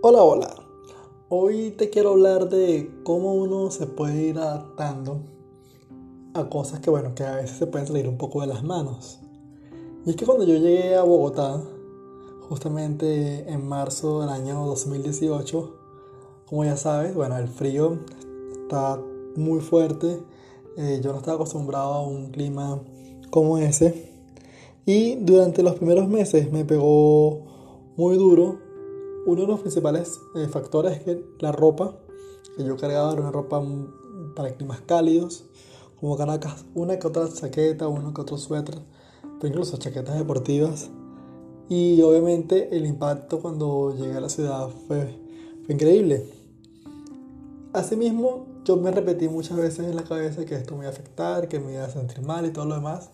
Hola, hola. Hoy te quiero hablar de cómo uno se puede ir adaptando a cosas que, bueno, que a veces se pueden salir un poco de las manos. Y es que cuando yo llegué a Bogotá, justamente en marzo del año 2018, como ya sabes, bueno, el frío está muy fuerte. Eh, yo no estaba acostumbrado a un clima como ese. Y durante los primeros meses me pegó muy duro uno de los principales eh, factores es que la ropa que yo cargaba era una ropa para climas cálidos, como Caracas, una que otra chaqueta, uno que otro suéter, pero incluso chaquetas deportivas. Y obviamente el impacto cuando llegué a la ciudad fue, fue increíble. Asimismo, yo me repetí muchas veces en la cabeza que esto me iba a afectar, que me iba a sentir mal y todo lo demás.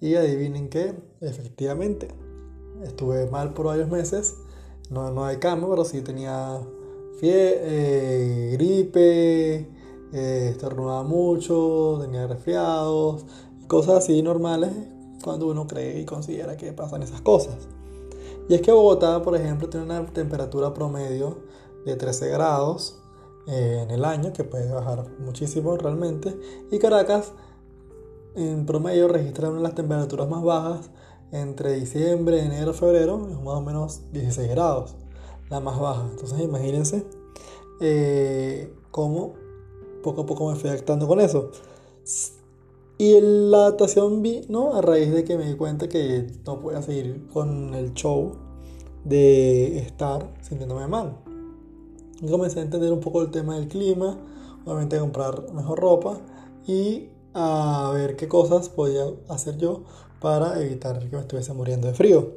Y adivinen que, efectivamente, estuve mal por varios meses no, no hay cambio, pero sí tenía fiebre, eh, gripe, eh, estornudaba mucho, tenía resfriados, cosas así normales cuando uno cree y considera que pasan esas cosas. Y es que Bogotá, por ejemplo, tiene una temperatura promedio de 13 grados eh, en el año, que puede bajar muchísimo realmente, y Caracas en promedio registra una de las temperaturas más bajas entre diciembre, enero, febrero, es más o menos 16 grados, la más baja. Entonces imagínense eh, cómo poco a poco me fui adaptando con eso. Y la adaptación vino a raíz de que me di cuenta que no podía seguir con el show de estar sintiéndome mal. Y comencé a entender un poco el tema del clima, obviamente a comprar mejor ropa y a ver qué cosas podía hacer yo para evitar que me estuviese muriendo de frío.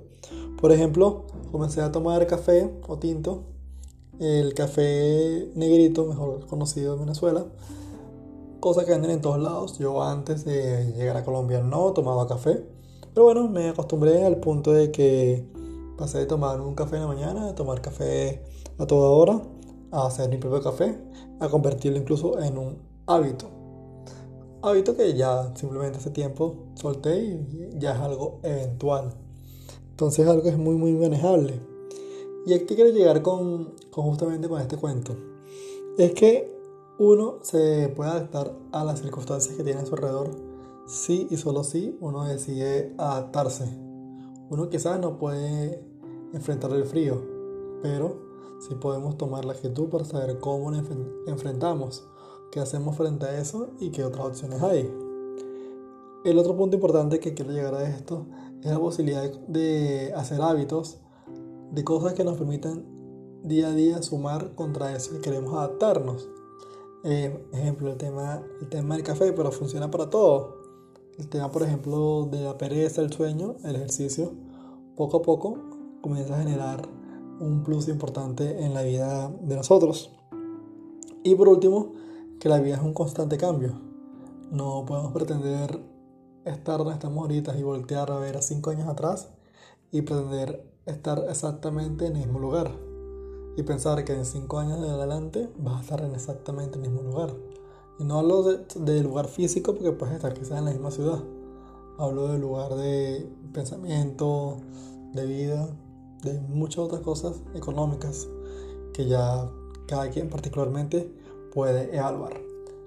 Por ejemplo, comencé a tomar café o tinto, el café negrito, mejor conocido en Venezuela, cosa que venden en todos lados. Yo antes de llegar a Colombia no tomaba café, pero bueno, me acostumbré al punto de que pasé de tomar un café en la mañana a tomar café a toda hora, a hacer mi propio café, a convertirlo incluso en un hábito hábito que ya simplemente hace tiempo solté y ya es algo eventual. Entonces algo es muy muy manejable. Y aquí quiero llegar con, justamente con este cuento. Es que uno se puede adaptar a las circunstancias que tiene a su alrededor sí y solo si uno decide adaptarse. Uno quizás no puede enfrentar el frío, pero sí podemos tomar la actitud para saber cómo enfrentamos qué hacemos frente a eso y qué otras opciones hay. El otro punto importante que quiero llegar a esto es la posibilidad de hacer hábitos de cosas que nos permitan día a día sumar contra eso y queremos adaptarnos. Eh, ejemplo, el tema, el tema del café, pero funciona para todo. El tema, por ejemplo, de la pereza, el sueño, el ejercicio, poco a poco comienza a generar un plus importante en la vida de nosotros. Y por último, que la vida es un constante cambio. No podemos pretender estar donde estamos ahorita y voltear a ver a cinco años atrás y pretender estar exactamente en el mismo lugar. Y pensar que en cinco años de adelante vas a estar en exactamente el mismo lugar. Y no hablo de, lugar físico porque puedes estar quizás en la misma ciudad. Hablo del lugar de pensamiento, de vida, de muchas otras cosas económicas que ya cada quien particularmente puede evaluar.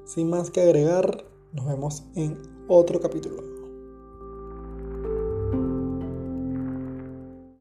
Sin más que agregar, nos vemos en otro capítulo.